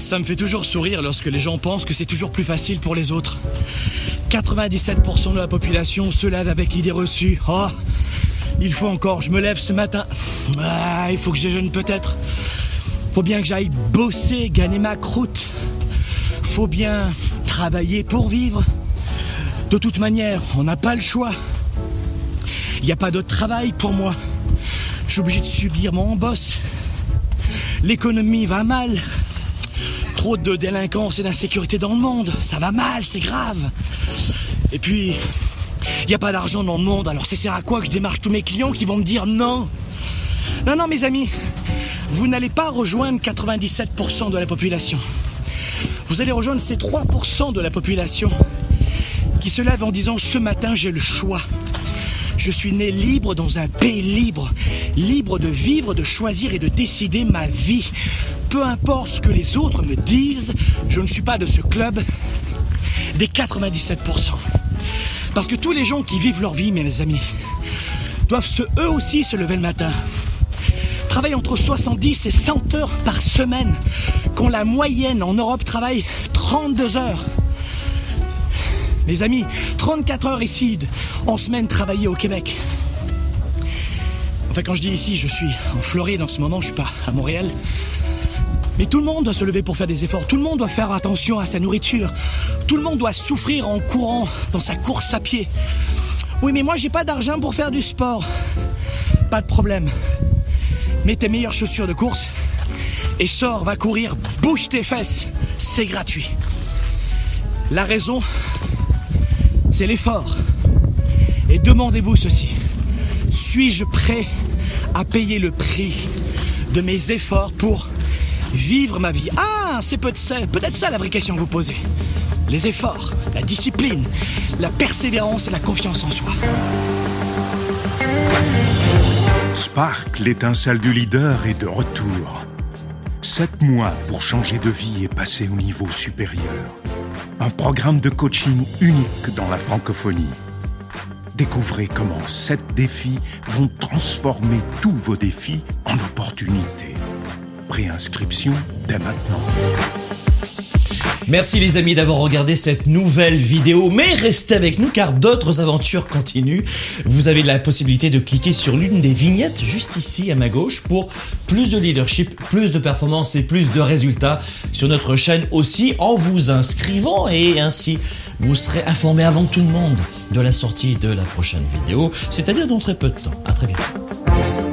Ça me fait toujours sourire lorsque les gens pensent que c'est toujours plus facile pour les autres. 97% de la population se lève avec l'idée reçue. Oh, il faut encore, je me lève ce matin. Ah, il faut que je déjeune peut-être. Faut bien que j'aille bosser, gagner ma croûte. Faut bien travailler pour vivre. De toute manière, on n'a pas le choix. Il n'y a pas de travail pour moi. Je suis obligé de subir mon boss. L'économie va mal. Trop de délinquance et d'insécurité dans le monde. Ça va mal, c'est grave. Et puis, il n'y a pas d'argent dans le monde, alors ça sert à quoi que je démarche tous mes clients qui vont me dire non? Non, non, mes amis, vous n'allez pas rejoindre 97% de la population. Vous allez rejoindre ces 3% de la population qui se lèvent en disant ce matin j'ai le choix. Je suis né libre dans un pays libre, libre de vivre, de choisir et de décider ma vie. Peu importe ce que les autres me disent, je ne suis pas de ce club des 97%. Parce que tous les gens qui vivent leur vie, mes amis, doivent eux aussi se lever le matin. Travaillent entre 70 et 100 heures par semaine, quand la moyenne en Europe travaille 32 heures. Mes amis, 34 heures ici en semaine travaillées au Québec. Enfin, quand je dis ici, je suis en Floride en ce moment, je suis pas à Montréal. Mais tout le monde doit se lever pour faire des efforts. Tout le monde doit faire attention à sa nourriture. Tout le monde doit souffrir en courant dans sa course à pied. Oui, mais moi, j'ai pas d'argent pour faire du sport. Pas de problème. Mets tes meilleures chaussures de course et sors, va courir, bouge tes fesses. C'est gratuit. La raison, c'est l'effort. Et demandez-vous ceci. Suis-je prêt à payer le prix de mes efforts pour vivre ma vie Ah, c'est peut-être ça, peut-être ça la vraie question que vous posez. Les efforts, la discipline, la persévérance et la confiance en soi. Spark, l'étincelle du leader, est de retour. Sept mois pour changer de vie et passer au niveau supérieur. Un programme de coaching unique dans la francophonie. Découvrez comment sept défis vont transformer tous vos défis en opportunités. Préinscription dès maintenant. Merci les amis d'avoir regardé cette nouvelle vidéo, mais restez avec nous car d'autres aventures continuent. Vous avez la possibilité de cliquer sur l'une des vignettes juste ici à ma gauche pour plus de leadership, plus de performance et plus de résultats sur notre chaîne aussi en vous inscrivant et ainsi vous serez informé avant tout le monde de la sortie de la prochaine vidéo, c'est-à-dire dans très peu de temps. À très bientôt.